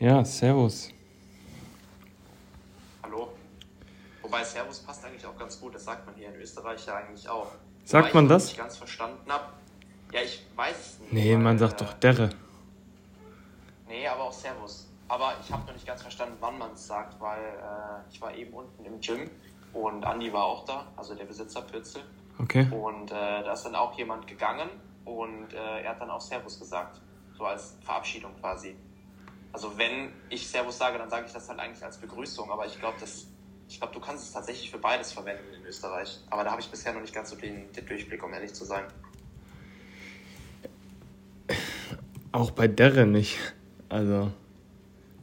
Ja, Servus. Hallo. Wobei Servus passt eigentlich auch ganz gut, das sagt man hier in Österreich ja eigentlich auch. Sagt man ich das? nicht ganz verstanden habe. Ja, ich weiß es nicht. Nee, weil, man sagt äh, doch Derre. Nee, aber auch Servus. Aber ich habe noch nicht ganz verstanden, wann man es sagt, weil äh, ich war eben unten im Gym und Andi war auch da, also der Besitzer Pürzel. Okay. Und äh, da ist dann auch jemand gegangen und äh, er hat dann auch Servus gesagt. So als Verabschiedung quasi. Also wenn ich Servus sage, dann sage ich das halt eigentlich als Begrüßung, aber ich glaube, das. Ich glaube, du kannst es tatsächlich für beides verwenden in Österreich. Aber da habe ich bisher noch nicht ganz so den, den Durchblick, um ehrlich zu sein. Auch bei Derre nicht. Also,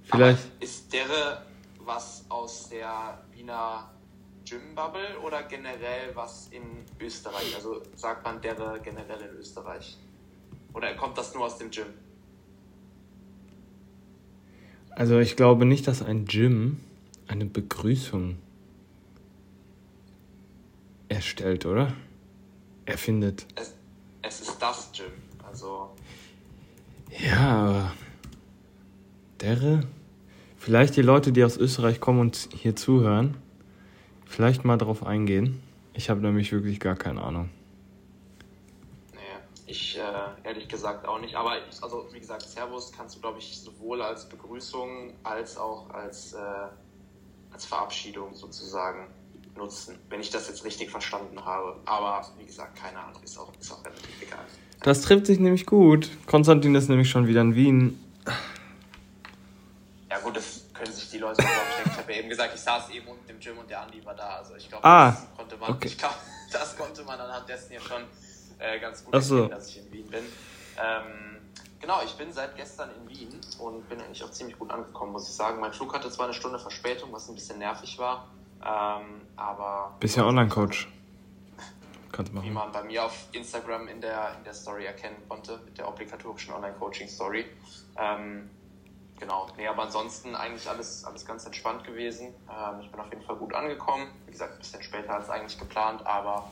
vielleicht. Aber ist Derre was aus der Wiener Gym-Bubble oder generell was in Österreich? Also sagt man Derre generell in Österreich? Oder kommt das nur aus dem Gym? Also, ich glaube nicht, dass ein Gym eine Begrüßung erstellt, oder? Erfindet. Es, es ist das Gym. Also Ja, aber. Derre? Vielleicht die Leute, die aus Österreich kommen und hier zuhören, vielleicht mal darauf eingehen. Ich habe nämlich wirklich gar keine Ahnung. Ich äh, ehrlich gesagt auch nicht. Aber ich, also wie gesagt, Servus kannst du, glaube ich, sowohl als Begrüßung als auch als, äh, als Verabschiedung sozusagen nutzen, wenn ich das jetzt richtig verstanden habe. Aber wie gesagt, keine Ahnung, ist auch, ist auch relativ egal. Das trifft sich nämlich gut. Konstantin ist nämlich schon wieder in Wien. Ja gut, das können sich die Leute überhaupt denken. Ich habe ja eben gesagt, ich saß eben unten im Gym und der Andi war da. Also ich glaube, Ah, das konnte man, okay. ich glaub, das konnte man anhand dessen ja schon äh, ganz gut so. erkennen, dass ich in Wien bin. Ähm, genau, ich bin seit gestern in Wien und bin eigentlich auch ziemlich gut angekommen, muss ich sagen. Mein Flug hatte zwar eine Stunde Verspätung, was ein bisschen nervig war, ähm, aber Bist ja Online-Coach. Kannst wie machen. man bei mir auf Instagram in der, in der Story erkennen konnte, mit der obligatorischen Online-Coaching-Story. Ähm, genau, nee, aber ansonsten eigentlich alles, alles ganz entspannt gewesen. Ähm, ich bin auf jeden Fall gut angekommen. Wie gesagt, ein bisschen später als eigentlich geplant, aber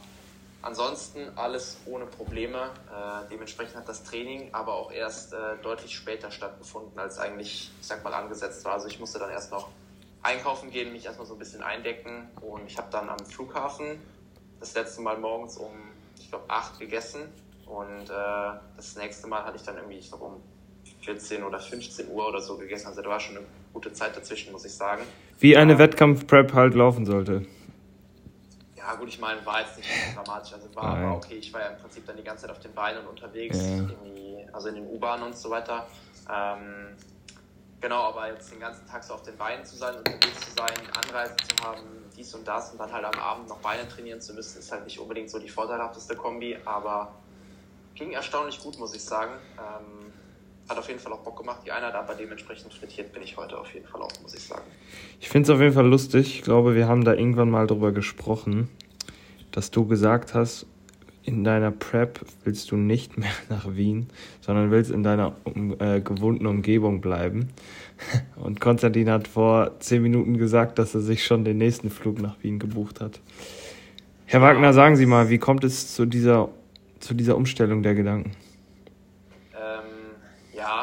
ansonsten alles ohne Probleme. Äh, dementsprechend hat das Training aber auch erst äh, deutlich später stattgefunden, als eigentlich, ich sag mal, angesetzt war. Also ich musste dann erst noch einkaufen gehen, mich erstmal so ein bisschen eindecken und ich habe dann am Flughafen das letzte Mal morgens um, ich glaube, 8 gegessen und äh, das nächste Mal hatte ich dann irgendwie, ich glaube, um 14 oder 15 Uhr oder so gegessen. Also da war schon eine gute Zeit dazwischen, muss ich sagen. Wie eine Wettkampf-Prep halt laufen sollte. Ja, gut, ich meine, war jetzt nicht so dramatisch. Also war aber okay. Ich war ja im Prinzip dann die ganze Zeit auf den Beinen und unterwegs, Ja. die, also in den U-Bahnen und so weiter. Ähm, genau, aber jetzt den ganzen Tag so auf den Beinen zu sein, unterwegs zu sein, Anreise zu haben, dies und das und dann halt am Abend noch Beine trainieren zu müssen, ist halt nicht unbedingt so die vorteilhafteste Kombi, aber ging erstaunlich gut, muss ich sagen. Ähm, hat auf jeden Fall auch Bock gemacht, die Einheit, aber dementsprechend frittiert bin ich heute auf jeden Fall auch, muss ich sagen. Ich finde es auf jeden Fall lustig. Ich glaube, wir haben da irgendwann mal drüber gesprochen, dass du gesagt hast, in deiner Prep willst du nicht mehr nach Wien, sondern willst in deiner um, äh, gewohnten Umgebung bleiben. Und Konstantin hat vor zehn Minuten gesagt, dass er sich schon den nächsten Flug nach Wien gebucht hat. Herr Wagner, sagen Sie mal, wie kommt es zu dieser, zu dieser Umstellung der Gedanken? Ähm, ja,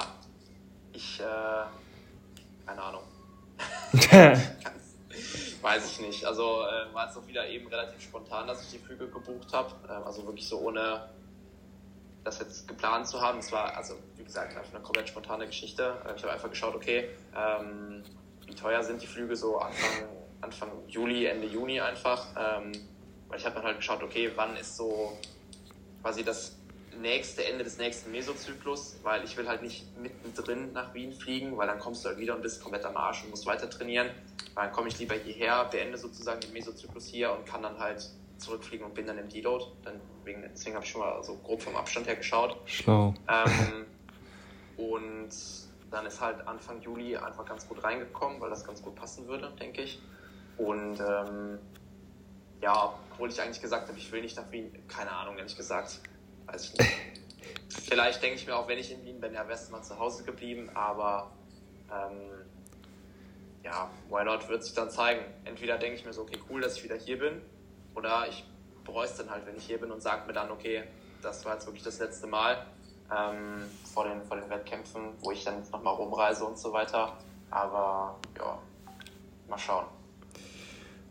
ich, äh, keine Ahnung. Weiß ich nicht. Also äh, war es auch wieder eben relativ spontan, dass ich die Flüge gebucht habe. Ähm, also wirklich so ohne das jetzt geplant zu haben. Es war, also wie gesagt, einfach eine komplett spontane Geschichte. Äh, ich habe einfach geschaut, okay, ähm, wie teuer sind die Flüge so Anfang, Anfang Juli, Ende Juni einfach. Ähm, weil ich habe dann halt geschaut, okay, wann ist so quasi das nächste Ende des nächsten Mesozyklus, weil ich will halt nicht mittendrin nach Wien fliegen, weil dann kommst du halt wieder und bist komplett am Arsch und musst weiter trainieren. Dann komme ich lieber hierher, beende sozusagen den Mesozyklus hier und kann dann halt zurückfliegen und bin dann im Deload. Dann wegen, deswegen habe ich schon mal so grob vom Abstand her geschaut. Schlau. Ähm, und dann ist halt Anfang Juli einfach ganz gut reingekommen, weil das ganz gut passen würde, denke ich. Und ähm, ja, obwohl ich eigentlich gesagt habe, ich will nicht nach Wien, keine Ahnung, ehrlich gesagt. Weiß ich nicht. Vielleicht denke ich mir auch, wenn ich in Wien bin, ja, wärst mal zu Hause geblieben, aber ähm, ja, why not, wird sich dann zeigen. Entweder denke ich mir so, okay, cool, dass ich wieder hier bin, oder ich bereue es dann halt, wenn ich hier bin und sage mir dann, okay, das war jetzt wirklich das letzte Mal. ähm, vor, den, vor den Wettkämpfen, wo ich dann nochmal rumreise und so weiter. Aber ja, mal schauen.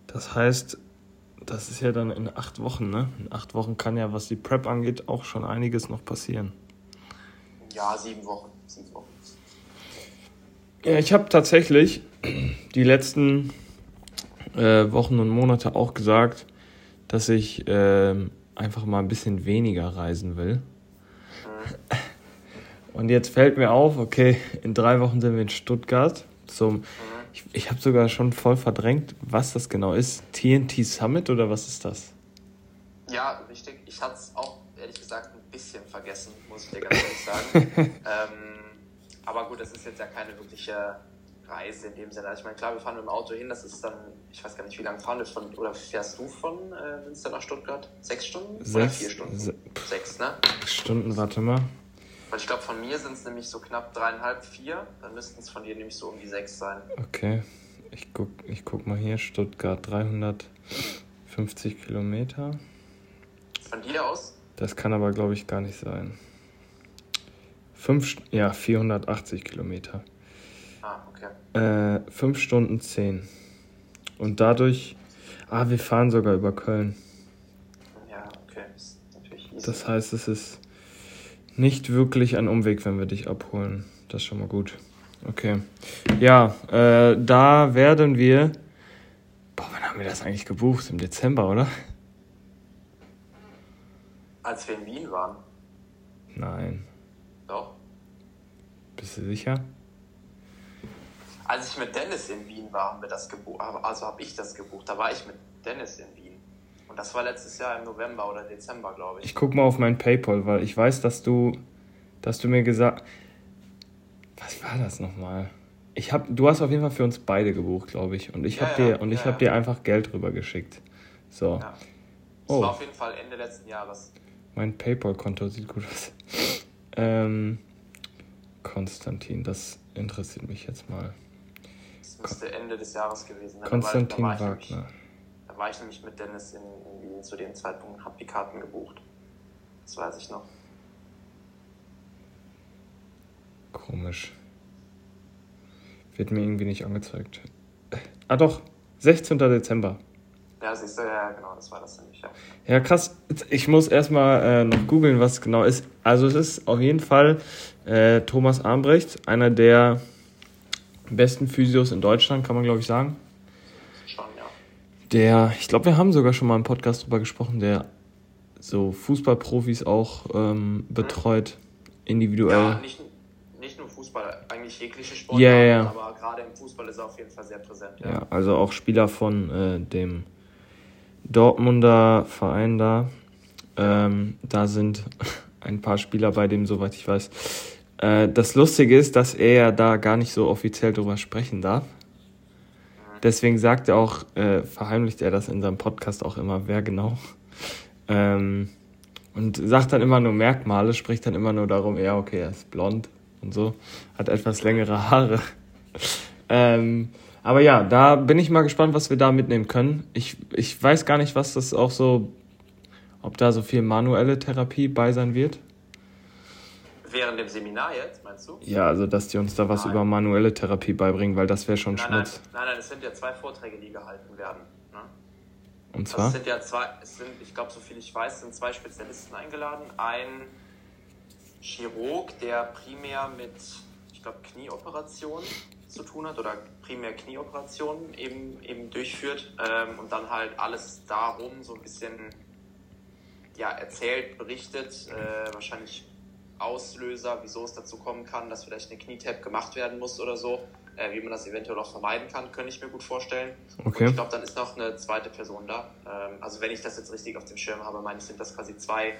Das heißt, das ist ja dann in acht Wochen, ne? In acht Wochen kann ja, was die Prep angeht, auch schon einiges noch passieren. Ja, sieben Wochen. Sieben Wochen. Ja, ich habe tatsächlich die letzten äh, Wochen und Monate auch gesagt, dass ich äh, einfach mal ein bisschen weniger reisen will. Mhm. Und jetzt fällt mir auf, okay, in drei Wochen sind wir in Stuttgart zum. Ich, ich habe sogar schon voll verdrängt, was das genau ist. TNT Summit oder was ist das? Ja, richtig. Ich hatte es auch ehrlich gesagt ein bisschen vergessen, muss ich dir ganz ehrlich sagen. ähm, aber gut, das ist jetzt ja keine wirkliche Reise in dem Sinne. Also ich meine, klar, wir fahren mit dem Auto hin, das ist dann, ich weiß gar nicht, wie lange fahren wir von, oder fährst du von äh, Münster nach Stuttgart? Sechs Stunden? Sechs, oder vier Stunden? Se Sechs, ne? Stunden, warte mal. Weil ich glaube, von mir sind es nämlich so knapp dreieinhalb, vier. Dann müssten es von dir nämlich so um die sechs sein. Okay. Ich guck, ich guck mal hier, Stuttgart 350 Kilometer. Von dir aus? Das kann aber, glaube ich, gar nicht sein. Fünf, ja, 480 Kilometer. Ah, okay. Äh, 5 Stunden 10. Und dadurch, ah, wir fahren sogar über Köln. Ja, okay. Das, ist natürlich easy. das heißt, es ist nicht wirklich ein Umweg, wenn wir dich abholen. Das ist schon mal gut. Okay. Ja, äh, da werden wir. Boah, wann haben wir das eigentlich gebucht? Im Dezember, oder? Als wir in Wien waren. Nein. Doch. Bist du sicher? Als ich mit Dennis in Wien war, haben wir das gebucht. Also habe ich das gebucht. Da war ich mit Dennis in Wien. Das war letztes Jahr im November oder Dezember, glaube ich. Ich guck mal auf mein PayPal, weil ich weiß, dass du, dass du mir gesagt. Was war das nochmal? Ich hab, du hast auf jeden Fall für uns beide gebucht, glaube ich. Und ich ja, habe ja, dir, und ja, dir einfach Geld rüber geschickt. So. Ja. Das oh. war auf jeden Fall Ende letzten Jahres. Mein PayPal-Konto sieht gut aus. ähm, Konstantin, das interessiert mich jetzt mal. Das müsste Ende des Jahres gewesen sein. Konstantin Wagner. War ich nämlich mit Dennis in, in Wien zu dem Zeitpunkt und habe die Karten gebucht. Das weiß ich noch. Komisch. Wird mir irgendwie nicht angezeigt. Ah doch, 16. Dezember. Ja, siehst du, ja, genau, das war das nämlich, ja. Ja, krass. Ich muss erstmal äh, noch googeln, was genau ist. Also es ist auf jeden Fall äh, Thomas Armbrecht, einer der besten Physios in Deutschland, kann man glaube ich sagen. Der, ich glaube, wir haben sogar schon mal im Podcast drüber gesprochen, der so Fußballprofis auch ähm, betreut, individuell. Ja, nicht, nicht nur Fußball, eigentlich jegliche Sportarten, ja, ja. aber gerade im Fußball ist er auf jeden Fall sehr präsent. Ja, ja also auch Spieler von äh, dem Dortmunder Verein da. Ähm, da sind ein paar Spieler bei dem, soweit ich weiß, äh, das Lustige ist, dass er ja da gar nicht so offiziell drüber sprechen darf. Deswegen sagt er auch, äh, verheimlicht er das in seinem Podcast auch immer, wer genau. Ähm, und sagt dann immer nur Merkmale, spricht dann immer nur darum, ja, okay, er ist blond und so, hat etwas längere Haare. ähm, aber ja, da bin ich mal gespannt, was wir da mitnehmen können. Ich, ich weiß gar nicht, was das auch so, ob da so viel manuelle Therapie bei sein wird. Während dem Seminar jetzt, meinst du? Ja, also dass die uns da was nein. über manuelle Therapie beibringen, weil das wäre schon nein, Schmutz. Nein, nein, nein, es sind ja zwei Vorträge, die gehalten werden. Ne? Und zwar? Also es sind ja zwei, es sind, ich glaube, so viel ich weiß, sind zwei Spezialisten eingeladen. Ein Chirurg, der primär mit, ich glaube, Knieoperationen zu tun hat oder primär Knieoperationen eben, eben durchführt ähm, und dann halt alles darum so ein bisschen ja, erzählt, berichtet, äh, wahrscheinlich Auslöser, wieso es dazu kommen kann, dass vielleicht eine Knietap gemacht werden muss oder so, äh, wie man das eventuell auch vermeiden kann, könnte ich mir gut vorstellen. Okay. Und ich glaube, dann ist noch eine zweite Person da. Ähm, also wenn ich das jetzt richtig auf dem Schirm habe, meine ich, sind das quasi zwei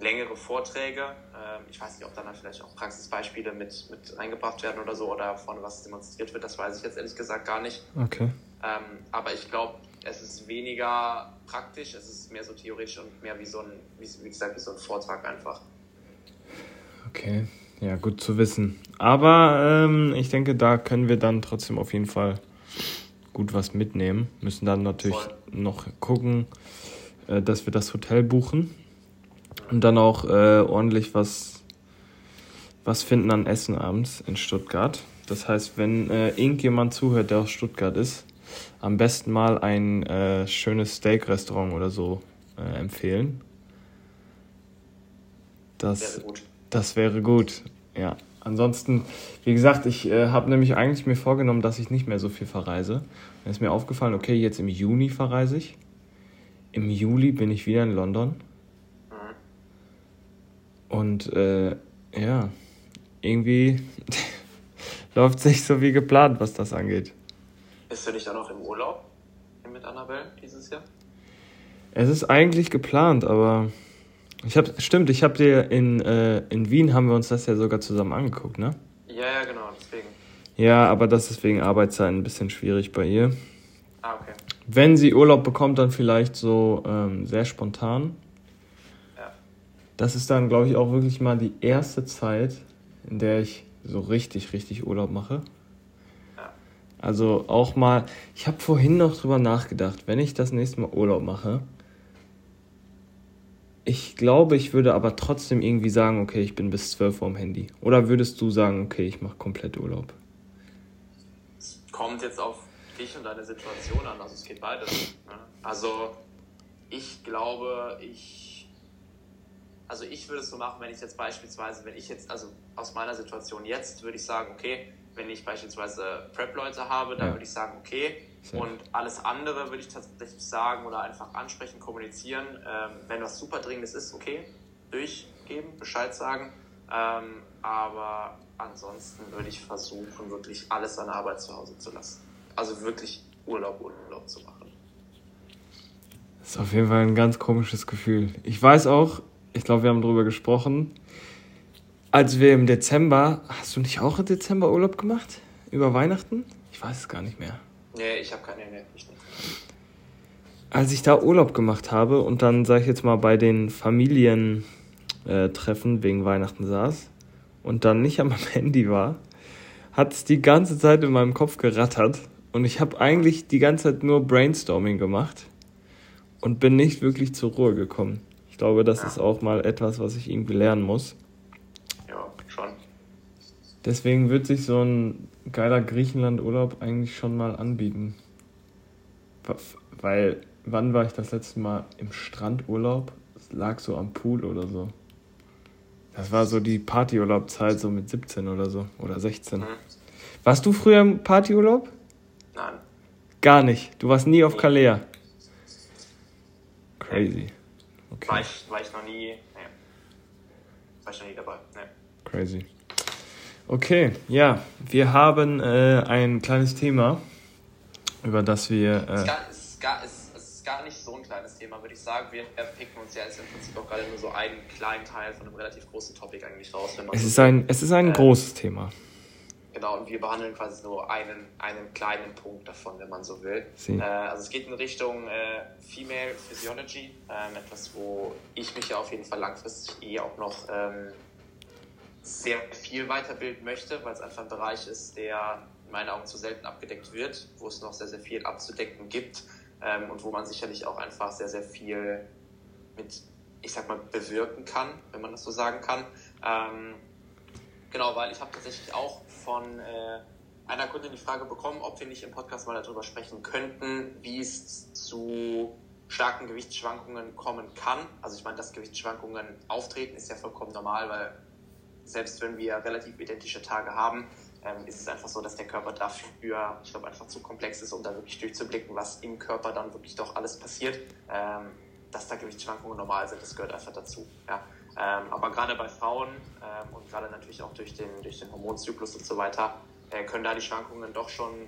längere Vorträge. Ähm, ich weiß nicht, ob dann, dann vielleicht auch Praxisbeispiele mit, mit eingebracht werden oder so oder vorne was demonstriert wird, das weiß ich jetzt ehrlich gesagt gar nicht. Okay. Ähm, aber ich glaube, es ist weniger praktisch, es ist mehr so theoretisch und mehr wie so ein, wie, wie gesagt, wie so ein Vortrag einfach. Okay, ja, gut zu wissen. Aber ähm, ich denke, da können wir dann trotzdem auf jeden Fall gut was mitnehmen. Müssen dann natürlich Voll. noch gucken, äh, dass wir das Hotel buchen und dann auch äh, ordentlich was was finden an Essen abends in Stuttgart. Das heißt, wenn äh, irgendjemand zuhört, der aus Stuttgart ist, am besten mal ein äh, schönes Steak-Restaurant oder so äh, empfehlen. Das wäre gut. Das wäre gut, ja. Ansonsten, wie gesagt, ich äh, habe nämlich eigentlich mir vorgenommen, dass ich nicht mehr so viel verreise. Dann ist mir aufgefallen, okay, jetzt im Juni verreise ich. Im Juli bin ich wieder in London. Und äh, ja, irgendwie läuft es nicht so wie geplant, was das angeht. Bist du nicht dann noch im Urlaub mit Annabelle dieses Jahr? Es ist eigentlich geplant, aber ich habe stimmt, ich habe dir in, äh, in Wien haben wir uns das ja sogar zusammen angeguckt, ne? Ja, ja, genau, deswegen. Ja, aber das ist wegen Arbeitszeiten ein bisschen schwierig bei ihr. Ah, okay. Wenn sie Urlaub bekommt, dann vielleicht so ähm, sehr spontan. Ja. Das ist dann, glaube ich, auch wirklich mal die erste Zeit, in der ich so richtig, richtig Urlaub mache. Ja. Also auch mal, ich habe vorhin noch drüber nachgedacht, wenn ich das nächste Mal Urlaub mache, ich glaube, ich würde aber trotzdem irgendwie sagen, okay, ich bin bis 12 Uhr am Handy. Oder würdest du sagen, okay, ich mache komplett Urlaub? Es kommt jetzt auf dich und deine Situation an, also es geht beides. Ne? Also ich glaube, ich also ich würde es so machen, wenn ich jetzt beispielsweise, wenn ich jetzt, also aus meiner Situation jetzt, würde ich sagen, okay, wenn ich beispielsweise Prep-Leute habe, dann ja. würde ich sagen, okay. Und alles andere würde ich tatsächlich sagen oder einfach ansprechen, kommunizieren. Ähm, wenn was super Dringendes ist, okay, durchgeben, Bescheid sagen. Ähm, aber ansonsten würde ich versuchen, wirklich alles an Arbeit zu Hause zu lassen. Also wirklich Urlaub, Urlaub zu machen. Das ist auf jeden Fall ein ganz komisches Gefühl. Ich weiß auch, ich glaube, wir haben darüber gesprochen. Als wir im Dezember, hast du nicht auch im Dezember Urlaub gemacht? Über Weihnachten? Ich weiß es gar nicht mehr. Nee, ich habe keine, nee, ich nicht. Als ich da Urlaub gemacht habe und dann, sag ich jetzt mal, bei den Familientreffen äh, wegen Weihnachten saß und dann nicht am Handy war, hat es die ganze Zeit in meinem Kopf gerattert und ich habe eigentlich die ganze Zeit nur Brainstorming gemacht und bin nicht wirklich zur Ruhe gekommen glaube, das ja. ist auch mal etwas, was ich irgendwie lernen muss. Deswegen wird sich so ein geiler Griechenland-Urlaub eigentlich schon mal anbieten. Weil, wann war ich das letzte Mal im Strandurlaub? Es lag so am Pool oder so. Das war so die Partyurlaubzeit, so mit 17 oder so. Oder 16. Mhm. Warst du früher im Partyurlaub? Nein. Gar nicht. Du warst nie auf Kalea. Crazy. Okay. War, ich, war ich noch nie, nee. war ich noch nie dabei. Nee. Crazy. Okay, ja, wir haben äh, ein kleines Thema, über das wir. Äh, es, ist gar, es, ist gar, es, ist gar nicht so ein kleines Thema, würde ich sagen. Wir picken uns ja jetzt im Prinzip auch gerade nur so einen kleinen Teil von einem relativ großen Topic eigentlich raus. Wenn man es, so ist ein, es ist ein äh, großes Thema. Genau, und wir behandeln quasi nur einen, einen kleinen Punkt davon, wenn man so will. Äh, also es geht in Richtung äh, Female Physiology, ähm, etwas, wo ich mich ja auf jeden Fall langfristig eh auch noch ähm, sehr viel weiterbilden möchte, weil es einfach ein Bereich ist, der in meinen Augen zu selten abgedeckt wird, wo es noch sehr, sehr viel abzudecken gibt ähm, und wo man sicherlich auch einfach sehr, sehr viel mit, ich sag mal, bewirken kann, wenn man das so sagen kann. Ähm, Genau, weil ich habe tatsächlich auch von äh, einer Kundin die Frage bekommen, ob wir nicht im Podcast mal darüber sprechen könnten, wie es zu starken Gewichtsschwankungen kommen kann. Also ich meine, dass Gewichtsschwankungen auftreten, ist ja vollkommen normal, weil selbst wenn wir relativ identische Tage haben, ähm, ist es einfach so, dass der Körper dafür, ich glaube, einfach zu komplex ist, um da wirklich durchzublicken, was im Körper dann wirklich doch alles passiert. Ähm, dass da Gewichtsschwankungen normal sind, das gehört einfach dazu. Ja. Ähm, aber gerade bei Frauen ähm, und gerade natürlich auch durch den, durch den Hormonzyklus und so weiter äh, können da die Schwankungen doch schon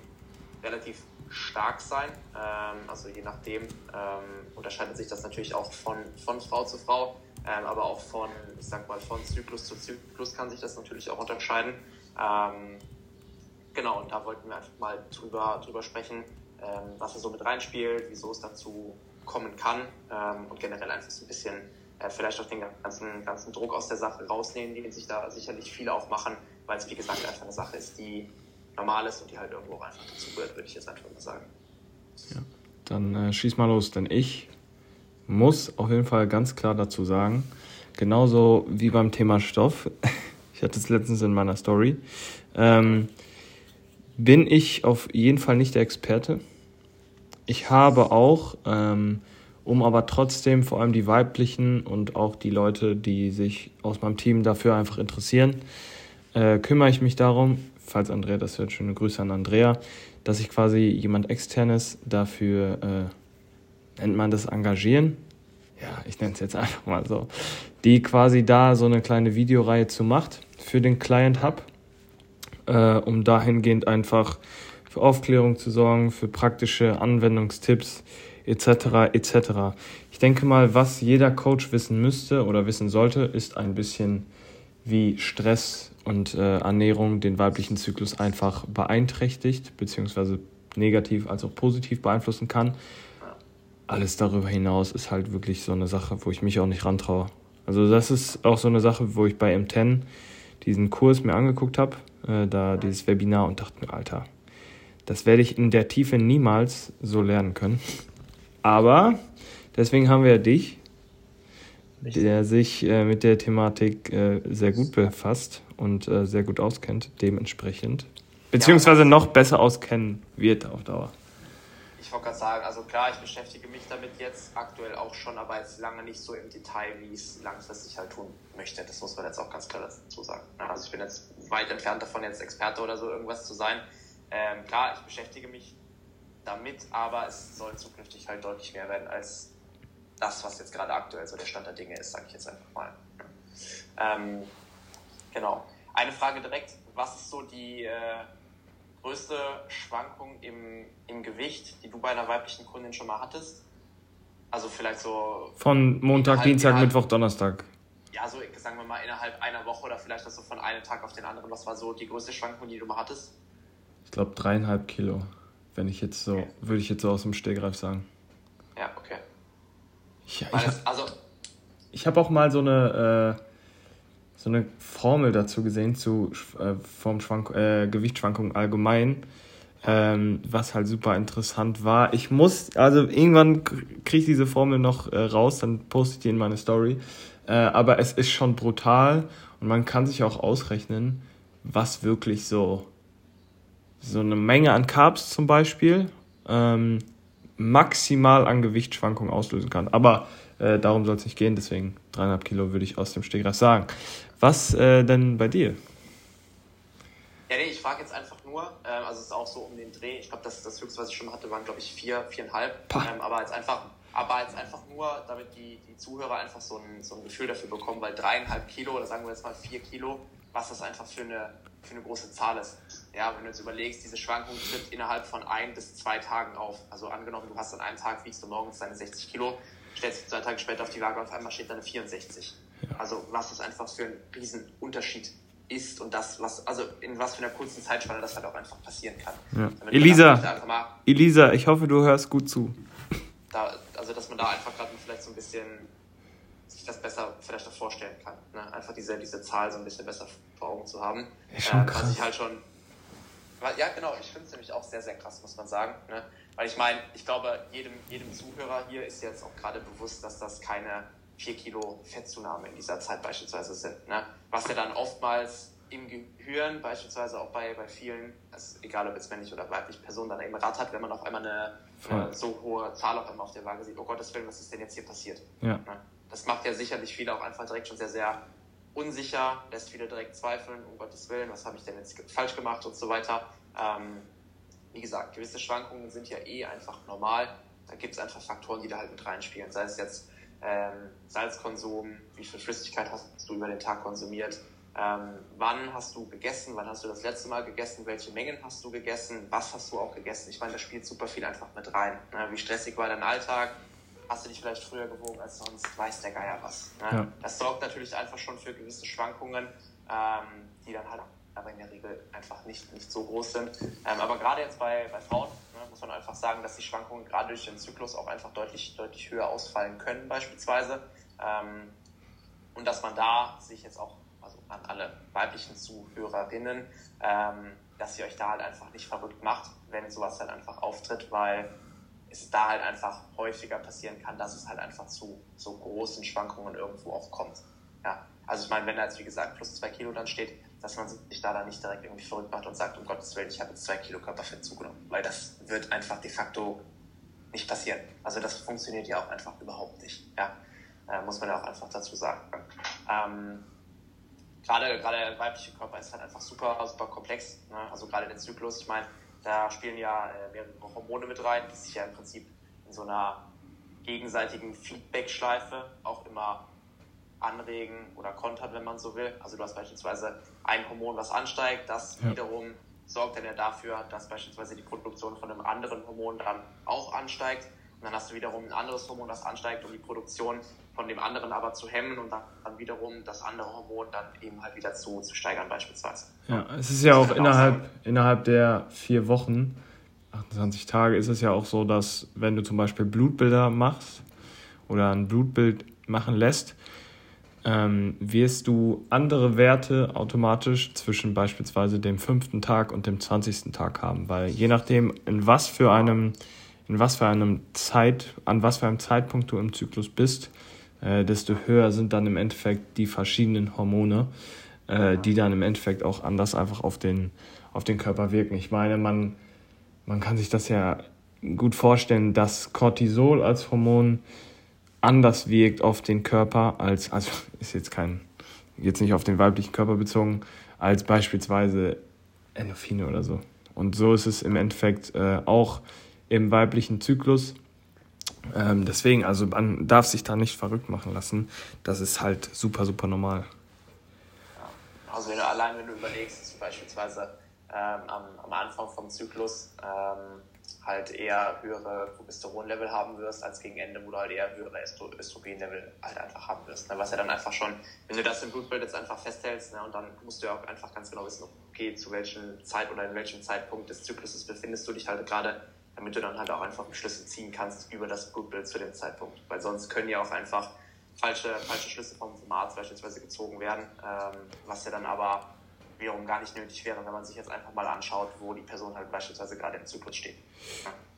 relativ stark sein. Ähm, also je nachdem ähm, unterscheidet sich das natürlich auch von, von Frau zu Frau, ähm, aber auch von, ich sag mal, von Zyklus zu Zyklus kann sich das natürlich auch unterscheiden. Ähm, genau, und da wollten wir einfach mal drüber, drüber sprechen, was da so mit reinspielt, wieso es dazu kommen kann und generell einfach so ein bisschen äh, vielleicht auch den ganzen, ganzen Druck aus der Sache rausnehmen, den sich da sicherlich viele auch machen, weil es wie gesagt einfach eine Sache ist, die normal ist und die halt irgendwo einfach dazu gehört, würde ich jetzt einfach mal sagen. Ja, dann äh, schieß mal los, denn ich muss auf jeden Fall ganz klar dazu sagen, genauso wie beim Thema Stoff, Ich hatte es letztens in meiner Story. Ähm, bin ich auf jeden Fall nicht der Experte. Ich habe auch, ähm, um aber trotzdem vor allem die weiblichen und auch die Leute, die sich aus meinem Team dafür einfach interessieren, äh, kümmere ich mich darum, falls Andrea das hört, schöne Grüße an Andrea, dass ich quasi jemand externes dafür, äh, nennt man das engagieren? Ja, ich nenne es jetzt einfach mal so, die quasi da so eine kleine Videoreihe zu macht für den Client Hub, äh, um dahingehend einfach für Aufklärung zu sorgen, für praktische Anwendungstipps etc. etc. Ich denke mal, was jeder Coach wissen müsste oder wissen sollte, ist ein bisschen wie Stress und äh, Ernährung den weiblichen Zyklus einfach beeinträchtigt, beziehungsweise negativ als auch positiv beeinflussen kann. Alles darüber hinaus ist halt wirklich so eine Sache, wo ich mich auch nicht rantraue. Also das ist auch so eine Sache, wo ich bei M10 diesen Kurs mir angeguckt habe, äh, da dieses Webinar und dachte mir, Alter, das werde ich in der Tiefe niemals so lernen können. Aber deswegen haben wir ja dich, der sich äh, mit der Thematik äh, sehr gut befasst und äh, sehr gut auskennt, dementsprechend. Beziehungsweise ja, noch besser auskennen wird auf Dauer. Ich wollte gerade sagen, also klar, ich beschäftige mich damit jetzt aktuell auch schon, aber jetzt lange nicht so im Detail, wie ich es langfristig halt tun möchte. Das muss man jetzt auch ganz klar dazu sagen. Also ich bin jetzt weit entfernt davon, jetzt Experte oder so irgendwas zu sein. Ähm, klar, ich beschäftige mich damit, aber es soll zukünftig halt deutlich mehr werden als das, was jetzt gerade aktuell so der Stand der Dinge ist, sage ich jetzt einfach mal. Ähm, genau. Eine Frage direkt, was ist so die äh, größte Schwankung im, im Gewicht, die du bei einer weiblichen Kundin schon mal hattest? Also vielleicht so... Von Montag, Dienstag, Mittwoch, Donnerstag. Ja, so sagen wir mal innerhalb einer Woche oder vielleicht das so von einem Tag auf den anderen. Was war so die größte Schwankung, die du mal hattest? Ich glaube dreieinhalb Kilo, wenn ich jetzt so, okay. würde ich jetzt so aus dem Stegreif sagen. Ja, okay. Ja, ich, also, ich habe auch mal so eine, äh, so eine Formel dazu gesehen zu äh, vom Schwank äh, Gewichtsschwankungen allgemein, ähm, was halt super interessant war. Ich muss, also irgendwann kriege ich diese Formel noch äh, raus, dann poste ich die in meine Story. Äh, aber es ist schon brutal und man kann sich auch ausrechnen, was wirklich so so eine Menge an Carbs zum Beispiel ähm, maximal an Gewichtsschwankungen auslösen kann. Aber äh, darum soll es nicht gehen, deswegen dreieinhalb Kilo würde ich aus dem Stegreif sagen. Was äh, denn bei dir? Ja, nee, ich frage jetzt einfach nur, äh, also es ist auch so um den Dreh, ich glaube, das, das höchste, was ich schon hatte, waren, glaube ich, vier, viereinhalb. Ähm, aber jetzt einfach, aber jetzt einfach nur, damit die, die Zuhörer einfach so ein, so ein Gefühl dafür bekommen, weil dreieinhalb Kilo oder sagen wir jetzt mal vier Kilo, was das einfach für eine, für eine große Zahl ist. Ja, wenn du jetzt überlegst, diese Schwankung tritt innerhalb von ein bis zwei Tagen auf. Also angenommen, du hast an einem Tag, wiegst du morgens deine 60 Kilo, stellst dich zwei Tage später auf die Waage und auf einmal steht deine 64. Ja. Also was das einfach für ein Riesenunterschied ist und das, was, also in was für einer kurzen Zeitspanne das halt auch einfach passieren kann. Ja. Elisa, Elisa, ich hoffe, du hörst gut zu. Da, also dass man da einfach gerade vielleicht so ein bisschen sich das besser vielleicht auch vorstellen kann. Ne? Einfach diese, diese Zahl so ein bisschen besser vor Augen zu haben. Ja, schon äh, krass. Was ich halt schon. Ja, genau, ich finde es nämlich auch sehr, sehr krass, muss man sagen. Ne? Weil ich meine, ich glaube, jedem, jedem Zuhörer hier ist jetzt auch gerade bewusst, dass das keine 4 Kilo Fettzunahme in dieser Zeit beispielsweise sind. Ne? Was ja dann oftmals im Gehirn, beispielsweise auch bei, bei vielen, also egal ob jetzt männlich oder weiblich Personen, dann eben Rad hat, wenn man auf einmal eine, eine so hohe Zahl auf einmal auf der Waage sieht, oh Gottes Willen, was ist denn jetzt hier passiert? Ja. Ne? das macht ja sicherlich viele auch einfach direkt schon sehr, sehr unsicher, lässt viele direkt zweifeln, um Gottes Willen, was habe ich denn jetzt falsch gemacht und so weiter. Ähm, wie gesagt, gewisse Schwankungen sind ja eh einfach normal. Da gibt es einfach Faktoren, die da halt mit reinspielen. Sei es jetzt ähm, Salzkonsum, wie viel Flüssigkeit hast du über den Tag konsumiert, ähm, wann hast du gegessen, wann hast du das letzte Mal gegessen, welche Mengen hast du gegessen, was hast du auch gegessen. Ich meine, da spielt super viel einfach mit rein. Ne? Wie stressig war dein Alltag, hast du dich vielleicht früher gewogen als sonst, weiß der Geier was. Ne? Ja. Das sorgt natürlich einfach schon für gewisse Schwankungen, ähm, die dann halt aber in der Regel einfach nicht, nicht so groß sind. Ähm, aber gerade jetzt bei, bei Frauen ne, muss man einfach sagen, dass die Schwankungen gerade durch den Zyklus auch einfach deutlich, deutlich höher ausfallen können beispielsweise. Ähm, und dass man da sich jetzt auch, also an alle weiblichen Zuhörerinnen, ähm, dass ihr euch da halt einfach nicht verrückt macht, wenn sowas halt einfach auftritt, weil es da halt einfach häufiger passieren kann, dass es halt einfach zu so großen Schwankungen irgendwo auch kommt. Ja. Also ich meine, wenn da jetzt wie gesagt plus zwei Kilo dann steht, dass man sich da dann nicht direkt irgendwie verrückt macht und sagt, um Gottes Willen, ich habe jetzt zwei Kilo Körperfett zugenommen. Weil das wird einfach de facto nicht passieren. Also das funktioniert ja auch einfach überhaupt nicht. Ja, äh, muss man ja auch einfach dazu sagen. Ähm, gerade, gerade der weibliche Körper ist halt einfach super, super komplex. Ne? Also gerade der Zyklus, ich meine, da spielen ja äh, mehrere Hormone mit rein, die sich ja im Prinzip in so einer gegenseitigen Feedback-Schleife auch immer anregen oder kontern, wenn man so will. Also du hast beispielsweise ein Hormon, was ansteigt, das ja. wiederum sorgt dann ja dafür, dass beispielsweise die Produktion von einem anderen Hormon dann auch ansteigt. Und dann hast du wiederum ein anderes Hormon, das ansteigt, um die Produktion von dem anderen aber zu hemmen und dann, dann wiederum das andere Hormon dann eben halt wieder zu, zu steigern beispielsweise. Ja, es ist ja auch innerhalb, auch innerhalb der vier Wochen, 28 Tage, ist es ja auch so, dass wenn du zum Beispiel Blutbilder machst oder ein Blutbild machen lässt, ähm, wirst du andere Werte automatisch zwischen beispielsweise dem fünften Tag und dem 20. Tag haben, weil je nachdem, in was für einem, in was für einem Zeit, an was für einem Zeitpunkt du im Zyklus bist, äh, desto höher sind dann im Endeffekt die verschiedenen Hormone, äh, die dann im Endeffekt auch anders einfach auf den, auf den Körper wirken. Ich meine, man, man kann sich das ja gut vorstellen, dass Cortisol als Hormon anders wirkt auf den Körper als, also ist jetzt kein, jetzt nicht auf den weiblichen Körper bezogen, als beispielsweise Endorphine oder so. Und so ist es im Endeffekt äh, auch im weiblichen Zyklus. Ähm, deswegen, also man darf sich da nicht verrückt machen lassen. Das ist halt super, super normal. Also wenn du allein, wenn du überlegst, beispielsweise ähm, am, am Anfang vom Zyklus ähm, halt eher höhere Progesteronlevel haben wirst, als gegen Ende, wo du halt eher höhere Östrogenlevel halt einfach haben wirst. Ne? Was ja dann einfach schon, wenn du das im Blutbild jetzt einfach festhältst, ne? und dann musst du ja auch einfach ganz genau wissen, okay, zu welchem Zeit oder in welchem Zeitpunkt des Zykluses befindest du dich halt gerade, damit du dann halt auch einfach Schlüsse ziehen kannst über das Blutbild zu dem Zeitpunkt. Weil sonst können ja auch einfach falsche, falsche Schlüsse vom, vom Arzt beispielsweise gezogen werden, ähm, was ja dann aber wiederum gar nicht nötig wäre, wenn man sich jetzt einfach mal anschaut, wo die Person halt beispielsweise gerade im Zyklus steht.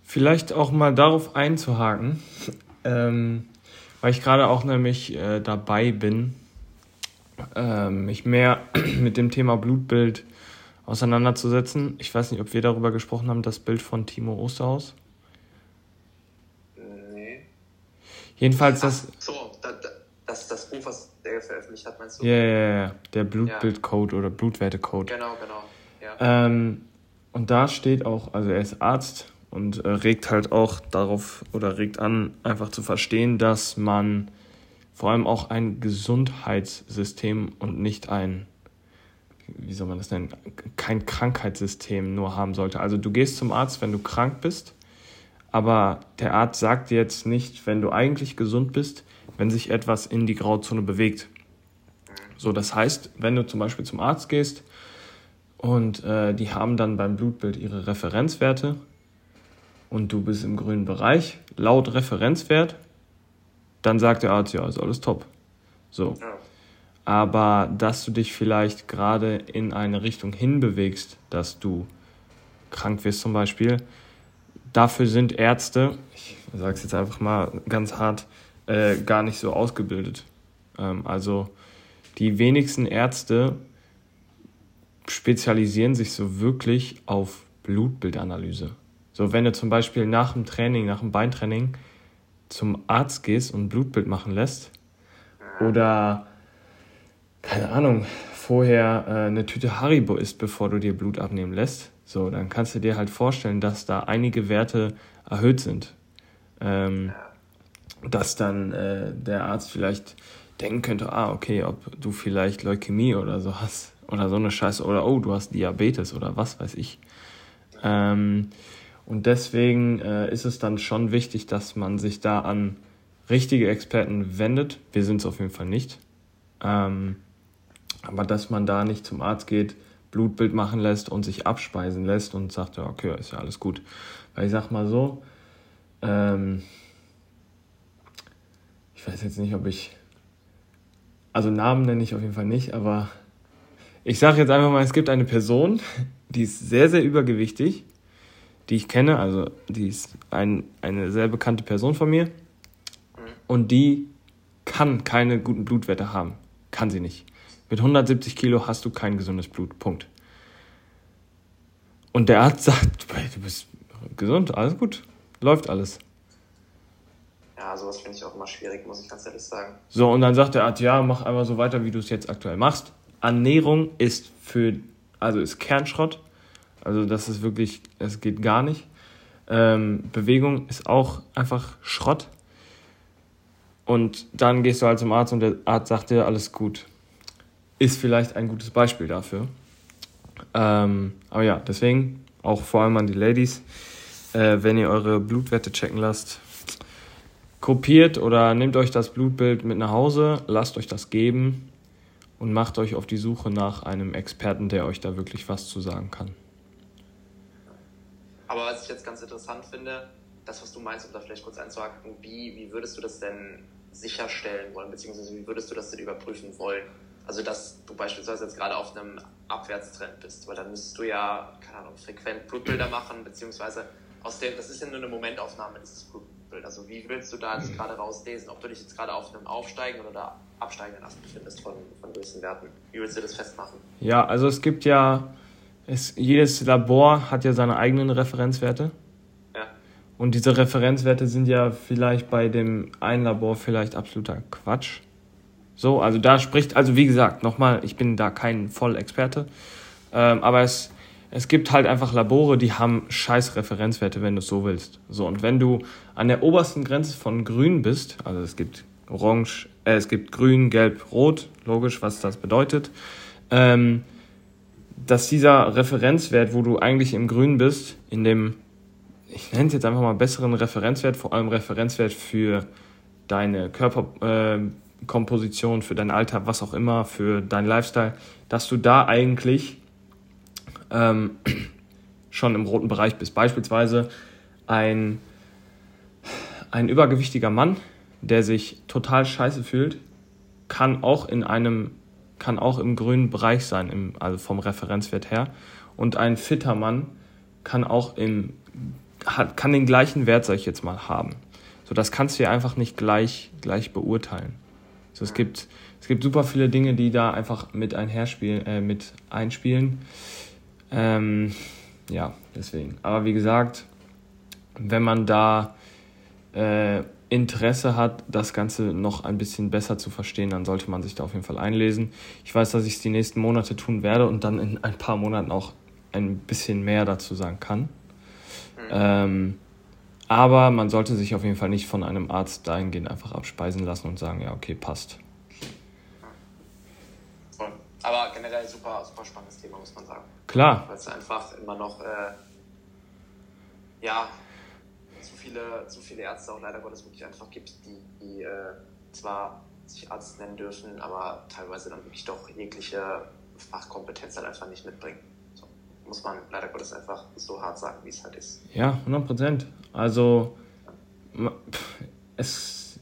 Vielleicht auch mal darauf einzuhaken, ähm, weil ich gerade auch nämlich äh, dabei bin, äh, mich mehr mit dem Thema Blutbild auseinanderzusetzen. Ich weiß nicht, ob wir darüber gesprochen haben, das Bild von Timo Osterhaus. Nee. Jedenfalls das. Ach, so, da, da, das, das Buch, was der veröffentlicht hat, meinst du? Ja, ja, ja. Der Blutbildcode ja. oder Blutwertecode. Genau, genau. Ja. Ähm, und da steht auch, also er ist Arzt und äh, regt halt auch darauf oder regt an, einfach zu verstehen, dass man vor allem auch ein Gesundheitssystem und nicht ein, wie soll man das nennen, kein Krankheitssystem nur haben sollte. Also du gehst zum Arzt, wenn du krank bist, aber der Arzt sagt jetzt nicht, wenn du eigentlich gesund bist, wenn sich etwas in die Grauzone bewegt. So, das heißt, wenn du zum Beispiel zum Arzt gehst und äh, die haben dann beim Blutbild ihre Referenzwerte und du bist im grünen Bereich, laut Referenzwert, dann sagt der Arzt, ja, ist alles top. So. Aber dass du dich vielleicht gerade in eine Richtung hinbewegst, dass du krank wirst zum Beispiel, dafür sind Ärzte, ich sage es jetzt einfach mal ganz hart, äh, gar nicht so ausgebildet. Ähm, also die wenigsten Ärzte spezialisieren sich so wirklich auf Blutbildanalyse. So, wenn du zum Beispiel nach dem Training, nach dem Beintraining zum Arzt gehst und ein Blutbild machen lässt oder, keine Ahnung, vorher äh, eine Tüte Haribo isst, bevor du dir Blut abnehmen lässt, so, dann kannst du dir halt vorstellen, dass da einige Werte erhöht sind. Ähm, dass dann äh, der Arzt vielleicht denken könnte, ah, okay, ob du vielleicht Leukämie oder so hast oder so eine Scheiße oder oh, du hast Diabetes oder was weiß ich. Ähm, und deswegen äh, ist es dann schon wichtig, dass man sich da an richtige Experten wendet. Wir sind es auf jeden Fall nicht. Ähm, aber dass man da nicht zum Arzt geht, Blutbild machen lässt und sich abspeisen lässt und sagt, ja, okay, ist ja alles gut. Weil ich sag mal so, ähm, ich weiß jetzt nicht, ob ich. Also Namen nenne ich auf jeden Fall nicht, aber ich sage jetzt einfach mal, es gibt eine Person, die ist sehr, sehr übergewichtig, die ich kenne, also die ist ein, eine sehr bekannte Person von mir und die kann keine guten Blutwerte haben. Kann sie nicht. Mit 170 Kilo hast du kein gesundes Blut. Punkt. Und der Arzt sagt, du bist gesund, alles gut, läuft alles. Ja, sowas finde ich auch immer schwierig, muss ich ganz ehrlich sagen. So, und dann sagt der Arzt, ja, mach einfach so weiter, wie du es jetzt aktuell machst. Ernährung ist für, also ist Kernschrott. Also das ist wirklich, es geht gar nicht. Ähm, Bewegung ist auch einfach Schrott. Und dann gehst du halt zum Arzt und der Arzt sagt dir, alles gut. Ist vielleicht ein gutes Beispiel dafür. Ähm, aber ja, deswegen auch vor allem an die Ladies, äh, wenn ihr eure Blutwerte checken lasst, kopiert oder nehmt euch das Blutbild mit nach Hause, lasst euch das geben und macht euch auf die Suche nach einem Experten, der euch da wirklich was zu sagen kann. Aber was ich jetzt ganz interessant finde, das, was du meinst, um da vielleicht kurz einzuhaken, wie, wie würdest du das denn sicherstellen wollen, beziehungsweise wie würdest du das denn überprüfen wollen? Also, dass du beispielsweise jetzt gerade auf einem Abwärtstrend bist, weil dann müsstest du ja, keine Ahnung, frequent Blutbilder machen, beziehungsweise aus dem, das ist ja nur eine Momentaufnahme, dieses Blutbild. Also, wie willst du da jetzt gerade rauslesen, ob du dich jetzt gerade auf einem aufsteigenden oder absteigenden Ast befindest von, von gewissen Werten? Wie willst du das festmachen? Ja, also es gibt ja, es, jedes Labor hat ja seine eigenen Referenzwerte. Ja. Und diese Referenzwerte sind ja vielleicht bei dem einen Labor vielleicht absoluter Quatsch. So, also da spricht, also wie gesagt, nochmal, ich bin da kein Vollexperte, ähm, aber es, es gibt halt einfach Labore, die haben scheiß Referenzwerte, wenn du es so willst. So, und wenn du an der obersten Grenze von grün bist, also es gibt orange, äh, es gibt grün, gelb, rot, logisch, was das bedeutet, ähm, dass dieser Referenzwert, wo du eigentlich im Grün bist, in dem, ich nenne es jetzt einfach mal besseren Referenzwert, vor allem Referenzwert für deine Körper, äh, Komposition, für dein Alter, was auch immer, für dein Lifestyle, dass du da eigentlich ähm, schon im roten Bereich bist. Beispielsweise ein, ein übergewichtiger Mann, der sich total scheiße fühlt, kann auch in einem, kann auch im grünen Bereich sein, im, also vom Referenzwert her. Und ein fitter Mann kann auch im, hat, kann den gleichen Wert, sag ich jetzt mal, haben. So, das kannst du ja einfach nicht gleich, gleich beurteilen. So, es gibt, es gibt super viele Dinge, die da einfach mit einherspielen, äh, mit einspielen. Ähm, ja, deswegen. Aber wie gesagt, wenn man da äh, Interesse hat, das Ganze noch ein bisschen besser zu verstehen, dann sollte man sich da auf jeden Fall einlesen. Ich weiß, dass ich es die nächsten Monate tun werde und dann in ein paar Monaten auch ein bisschen mehr dazu sagen kann. Mhm. Ähm, aber man sollte sich auf jeden Fall nicht von einem Arzt dahingehend einfach abspeisen lassen und sagen, ja, okay, passt. Aber generell super, super spannendes Thema, muss man sagen. Klar. Weil es einfach immer noch, äh, ja, zu viele, zu viele Ärzte auch leider Gottes wirklich einfach gibt, die, die äh, zwar sich Arzt nennen dürfen, aber teilweise dann wirklich doch jegliche Fachkompetenz halt einfach nicht mitbringen muss man leider Gottes einfach so hart sagen, wie es halt ist. Ja, 100 Prozent. Also, es,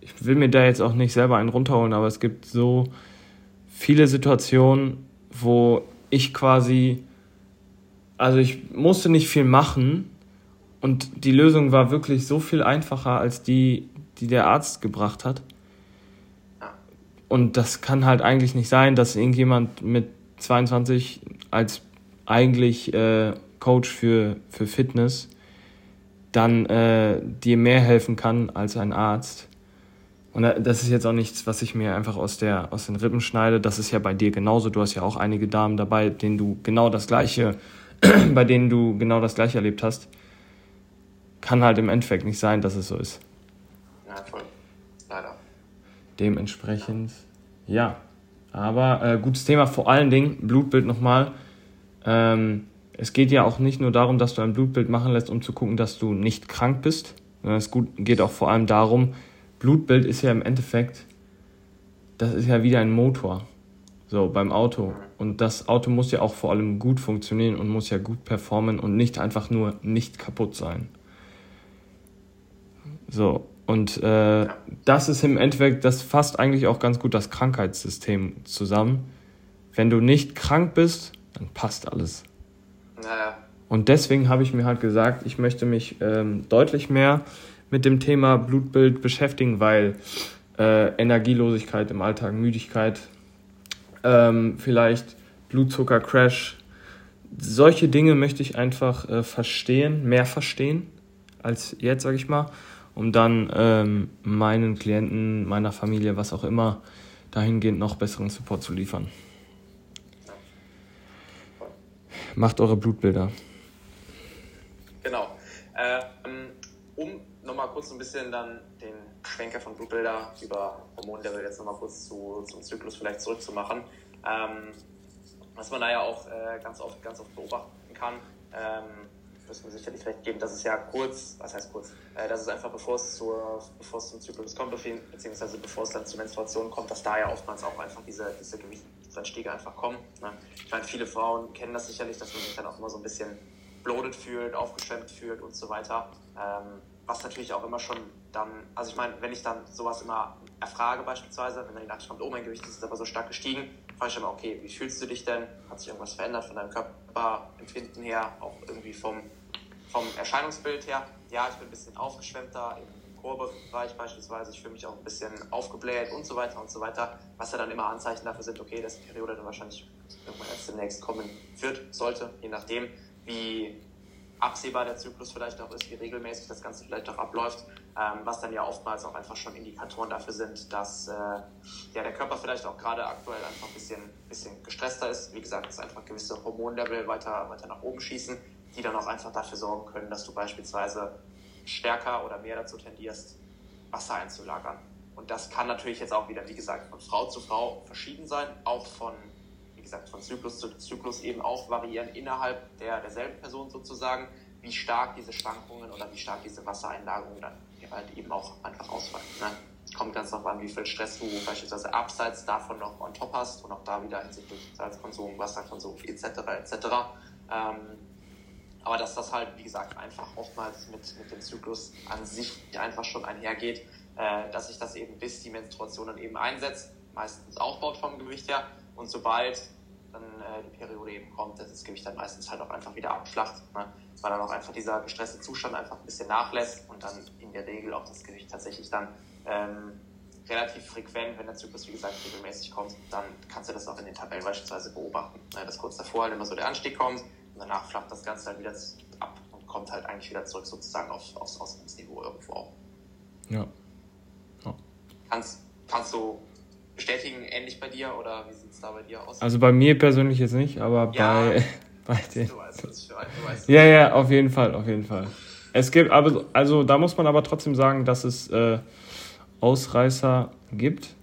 ich will mir da jetzt auch nicht selber einen runterholen, aber es gibt so viele Situationen, wo ich quasi, also ich musste nicht viel machen und die Lösung war wirklich so viel einfacher als die, die der Arzt gebracht hat. Und das kann halt eigentlich nicht sein, dass irgendjemand mit 22 als eigentlich äh, Coach für, für Fitness dann äh, dir mehr helfen kann als ein Arzt. Und das ist jetzt auch nichts, was ich mir einfach aus, der, aus den Rippen schneide. Das ist ja bei dir genauso. Du hast ja auch einige Damen dabei, denen du genau das Gleiche, bei denen du genau das Gleiche erlebt hast. Kann halt im Endeffekt nicht sein, dass es so ist. Ja, voll. Leider. Dementsprechend, ja. Aber äh, gutes Thema, vor allen Dingen, Blutbild nochmal. Ähm, es geht ja auch nicht nur darum, dass du ein Blutbild machen lässt, um zu gucken, dass du nicht krank bist, sondern es geht auch vor allem darum, Blutbild ist ja im Endeffekt, das ist ja wieder ein Motor, so beim Auto. Und das Auto muss ja auch vor allem gut funktionieren und muss ja gut performen und nicht einfach nur nicht kaputt sein. So, und äh, das ist im Endeffekt, das fasst eigentlich auch ganz gut das Krankheitssystem zusammen. Wenn du nicht krank bist, dann passt alles. Naja. Und deswegen habe ich mir halt gesagt, ich möchte mich ähm, deutlich mehr mit dem Thema Blutbild beschäftigen, weil äh, Energielosigkeit im Alltag, Müdigkeit, ähm, vielleicht Blutzuckercrash. Solche Dinge möchte ich einfach äh, verstehen, mehr verstehen als jetzt, sage ich mal, um dann ähm, meinen Klienten, meiner Familie, was auch immer, dahingehend noch besseren Support zu liefern. Macht eure Blutbilder. Genau. Um nochmal kurz ein bisschen dann den Schwenker von Blutbilder über Hormonlevel jetzt nochmal kurz zu, zum Zyklus vielleicht zurückzumachen. Ähm, was man da ja auch äh, ganz, oft, ganz oft beobachten kann, ähm, müssen wir sicherlich recht geben, dass es ja kurz, was heißt kurz, äh, dass es einfach bevor es, zur, bevor es zum Zyklus kommt, beziehungsweise bevor es dann zur Menstruation kommt, dass da ja oftmals auch einfach diese, diese Gewichtsanstiege einfach kommen. Ne? Ich meine, viele Frauen kennen das sicherlich, dass man sich dann auch immer so ein bisschen bloated fühlt, aufgeschwemmt fühlt und so weiter. Ähm, was natürlich auch immer schon dann, also ich meine, wenn ich dann sowas immer erfrage beispielsweise, wenn dann die Nachricht kommt, oh mein Gewicht ist aber so stark gestiegen, frage ich immer, okay, wie fühlst du dich denn? Hat sich irgendwas verändert von deinem Körperempfinden her, auch irgendwie vom, vom Erscheinungsbild her? Ja, ich bin ein bisschen aufgeschwemmter im Chorbereich beispielsweise, ich fühle mich auch ein bisschen aufgebläht und so weiter und so weiter, was ja dann immer Anzeichen dafür sind, okay, dass die Periode dann wahrscheinlich irgendwann erst demnächst kommen wird, sollte, je nachdem, wie absehbar der Zyklus vielleicht auch ist, wie regelmäßig das Ganze vielleicht auch abläuft, ähm, was dann ja oftmals auch einfach schon Indikatoren dafür sind, dass äh, ja, der Körper vielleicht auch gerade aktuell einfach ein bisschen, bisschen gestresster ist. Wie gesagt, dass einfach gewisse Hormonlevel weiter, weiter nach oben schießen, die dann auch einfach dafür sorgen können, dass du beispielsweise stärker oder mehr dazu tendierst, Wasser einzulagern. Und das kann natürlich jetzt auch wieder, wie gesagt, von Frau zu Frau verschieden sein, auch von gesagt, von Zyklus zu Zyklus eben auch variieren innerhalb der, derselben Person sozusagen, wie stark diese Schwankungen oder wie stark diese Wassereinlagerungen dann halt eben auch einfach ausfallen. Ne? Kommt ganz darauf an, wie viel Stress du beispielsweise abseits davon noch on top hast und auch da wieder hinsichtlich Salzkonsum, Wasserkonsum etc. etc. Ähm, aber dass das halt, wie gesagt, einfach oftmals mit, mit dem Zyklus an sich einfach schon einhergeht, äh, dass sich das eben bis die Menstruation dann eben einsetzt, meistens aufbaut vom Gewicht her und sobald dann äh, die Periode eben kommt, dass das Gewicht dann meistens halt auch einfach wieder abflacht, ne? weil dann auch einfach dieser gestresste Zustand einfach ein bisschen nachlässt und dann in der Regel auch das Gewicht tatsächlich dann ähm, relativ frequent, wenn der Zyklus wie gesagt regelmäßig kommt, dann kannst du das auch in den Tabellen beispielsweise beobachten, ne? dass kurz davor halt immer so der Anstieg kommt und danach flacht das Ganze dann wieder ab und kommt halt eigentlich wieder zurück sozusagen auf, aufs Ausgangsniveau irgendwo auch. Ja. ja. Kannst, kannst du bestätigen, ähnlich bei dir oder wie sieht es da bei dir aus? Also bei mir persönlich jetzt nicht, aber ja, bei, bei den. Du weißt, was ich ein, du weißt, ja, ja, auf jeden Fall, auf jeden Fall. Es gibt, aber, also da muss man aber trotzdem sagen, dass es äh, Ausreißer gibt.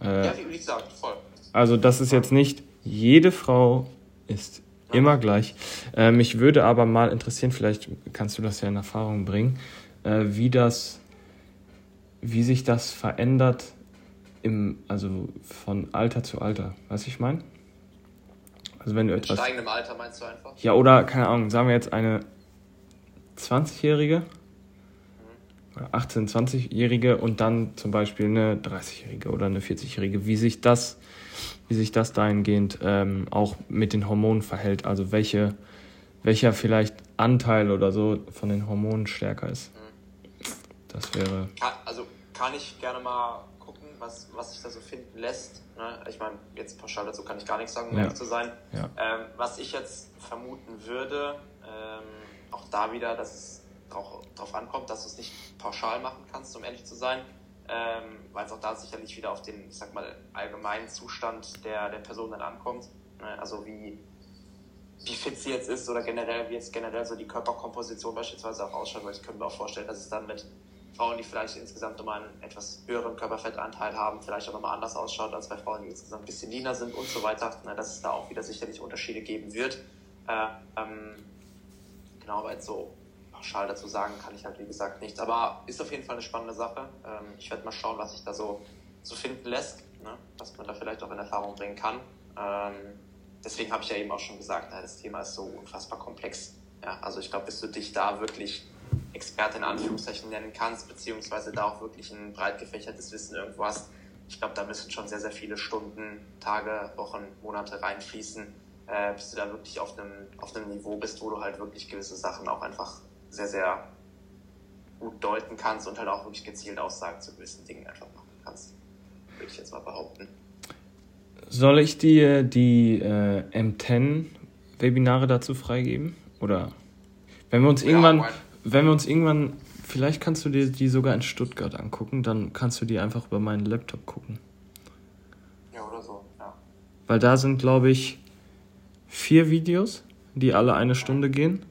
Äh, ja, wie gesagt, voll. Also das ist jetzt nicht, jede Frau ist immer gleich. Äh, mich würde aber mal interessieren, vielleicht kannst du das ja in Erfahrung bringen, äh, wie das, wie sich das verändert im, also von Alter zu Alter. Weißt du, ich meine? Also wenn du Mit etwas. steigendem Alter meinst du einfach? Ja, oder keine Ahnung, sagen wir jetzt eine 20-Jährige, mhm. 18-, 20-Jährige und dann zum Beispiel eine 30-Jährige oder eine 40-Jährige, wie sich das, wie sich das dahingehend ähm, auch mit den Hormonen verhält. Also welche, welcher vielleicht Anteil oder so von den Hormonen stärker ist. Mhm. Das wäre. Also kann ich gerne mal was, was sich da so finden lässt. Ne? Ich meine, jetzt pauschal dazu kann ich gar nichts sagen, um ja. ehrlich zu sein. Ja. Ähm, was ich jetzt vermuten würde, ähm, auch da wieder, dass es darauf ankommt, dass du es nicht pauschal machen kannst, um ehrlich zu sein, ähm, weil es auch da sicherlich wieder auf den, ich sag mal, allgemeinen Zustand der, der Person dann ankommt. Ne? Also wie, wie fit sie jetzt ist oder generell, wie jetzt generell so die Körperkomposition beispielsweise auch ausschaut, weil ich könnte mir auch vorstellen, dass es dann mit Frauen, die vielleicht insgesamt nochmal einen etwas höheren Körperfettanteil haben, vielleicht auch nochmal anders ausschaut als bei Frauen, die insgesamt ein bisschen leaner sind und so weiter. Na, dass es da auch wieder sicherlich Unterschiede geben wird. Äh, ähm, genau, aber jetzt so pauschal dazu sagen kann ich halt wie gesagt nichts. Aber ist auf jeden Fall eine spannende Sache. Ähm, ich werde mal schauen, was sich da so, so finden lässt, ne? was man da vielleicht auch in Erfahrung bringen kann. Ähm, deswegen habe ich ja eben auch schon gesagt, na, das Thema ist so unfassbar komplex. Ja, also ich glaube, bis du dich da wirklich Experte in Anführungszeichen nennen kannst, beziehungsweise da auch wirklich ein breit gefächertes Wissen irgendwo hast. Ich glaube, da müssen schon sehr, sehr viele Stunden, Tage, Wochen, Monate reinfließen, äh, bis du da wirklich auf einem, auf einem Niveau bist, wo du halt wirklich gewisse Sachen auch einfach sehr, sehr gut deuten kannst und halt auch wirklich gezielt Aussagen zu gewissen Dingen einfach machen kannst. Würde ich jetzt mal behaupten. Soll ich dir die äh, M10-Webinare dazu freigeben? Oder wenn wir uns ja, irgendwann. Wenn wir uns irgendwann, vielleicht kannst du dir die sogar in Stuttgart angucken, dann kannst du die einfach über meinen Laptop gucken. Ja, oder so, ja. Weil da sind, glaube ich, vier Videos, die alle eine Stunde gehen,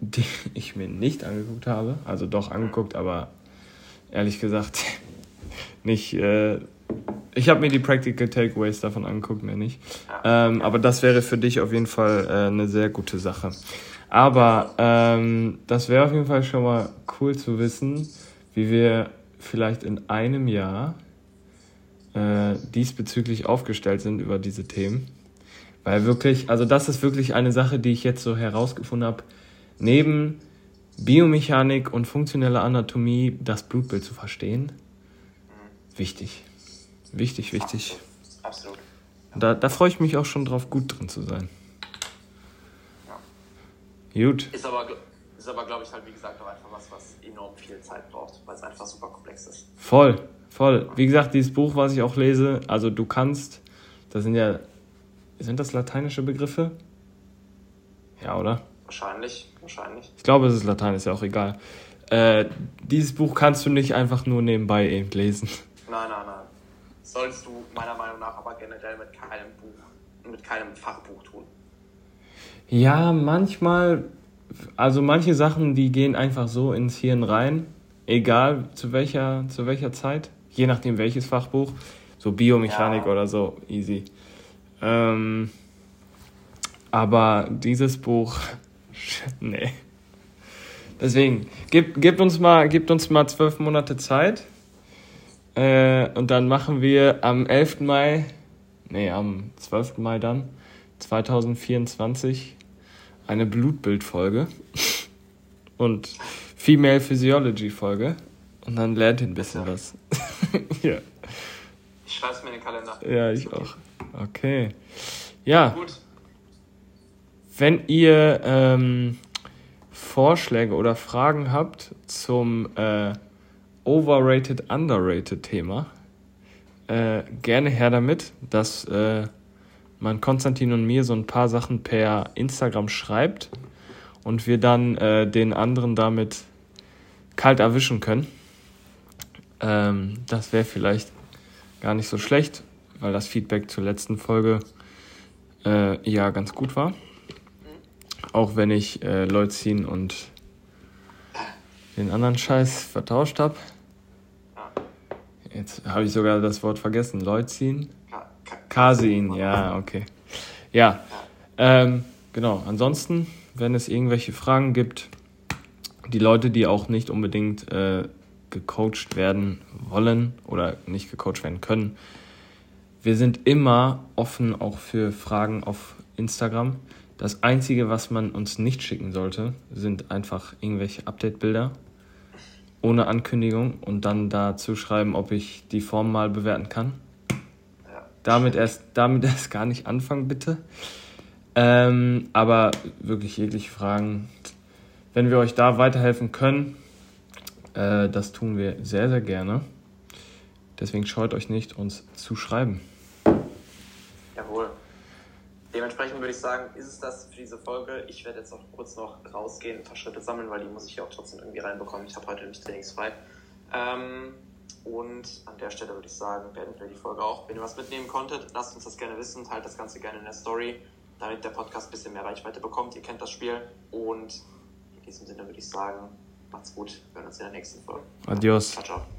die ich mir nicht angeguckt habe. Also doch angeguckt, aber ehrlich gesagt nicht. Äh, ich habe mir die Practical Takeaways davon angeguckt, mehr nicht. Ähm, aber das wäre für dich auf jeden Fall äh, eine sehr gute Sache. Aber ähm, das wäre auf jeden Fall schon mal cool zu wissen, wie wir vielleicht in einem Jahr äh, diesbezüglich aufgestellt sind über diese Themen. Weil wirklich, also das ist wirklich eine Sache, die ich jetzt so herausgefunden habe, neben Biomechanik und funktioneller Anatomie das Blutbild zu verstehen. Wichtig. Wichtig, wichtig. Absolut. Da, da freue ich mich auch schon drauf, gut drin zu sein. Gut. Ist aber, ist aber glaube ich, halt, wie gesagt, auch einfach was, was enorm viel Zeit braucht, weil es einfach super komplex ist. Voll, voll. Wie gesagt, dieses Buch, was ich auch lese, also du kannst, das sind ja sind das lateinische Begriffe? Ja, oder? Wahrscheinlich, wahrscheinlich. Ich glaube, es ist Latein, ist ja auch egal. Äh, dieses Buch kannst du nicht einfach nur nebenbei eben lesen. Nein, nein, nein. Sollst du meiner Meinung nach aber generell mit keinem Buch, mit keinem Fachbuch tun. Ja, manchmal, also manche Sachen, die gehen einfach so ins Hirn rein, egal zu welcher, zu welcher Zeit, je nachdem welches Fachbuch, so Biomechanik ja. oder so, easy. Ähm, aber dieses Buch, nee. Deswegen, gib, gib, uns mal, gib uns mal zwölf Monate Zeit. Äh, und dann machen wir am 11. Mai, nee, am 12. Mai dann, 2024, eine Blutbildfolge und Female Physiology Folge. Und dann lernt ihr ein bisschen was. ja. Ich schreibe es mir in den Kalender. Ja, ich auch. Okay. Ja. Gut. Wenn ihr ähm, Vorschläge oder Fragen habt zum äh, Overrated, Underrated Thema, äh, gerne her damit, dass äh, man Konstantin und mir so ein paar Sachen per Instagram schreibt und wir dann äh, den anderen damit kalt erwischen können. Ähm, das wäre vielleicht gar nicht so schlecht weil das Feedback zur letzten Folge äh, ja ganz gut war. Auch wenn ich äh, Leucin und den anderen Scheiß vertauscht habe. Jetzt habe ich sogar das Wort vergessen. Leucin? Casein, ja, okay. Ja, ähm, genau. Ansonsten, wenn es irgendwelche Fragen gibt, die Leute, die auch nicht unbedingt äh, gecoacht werden wollen oder nicht gecoacht werden können, wir sind immer offen auch für Fragen auf Instagram. Das Einzige, was man uns nicht schicken sollte, sind einfach irgendwelche Update-Bilder ohne Ankündigung und dann dazu schreiben, ob ich die Form mal bewerten kann. Damit, erst, damit erst gar nicht anfangen, bitte. Ähm, aber wirklich jegliche Fragen, wenn wir euch da weiterhelfen können, äh, das tun wir sehr, sehr gerne. Deswegen scheut euch nicht, uns zu schreiben. Dementsprechend würde ich sagen, ist es das für diese Folge. Ich werde jetzt auch kurz noch rausgehen, ein paar Schritte sammeln, weil die muss ich ja auch trotzdem irgendwie reinbekommen. Ich habe heute nicht trainingsfrei. Ähm, und an der Stelle würde ich sagen, beenden wir die Folge auch. Wenn ihr was mitnehmen konntet, lasst uns das gerne wissen. Teilt das Ganze gerne in der Story, damit der Podcast ein bisschen mehr Reichweite bekommt. Ihr kennt das Spiel. Und in diesem Sinne würde ich sagen, macht's gut. Wir hören uns in der nächsten Folge. Adios. Ciao, ciao.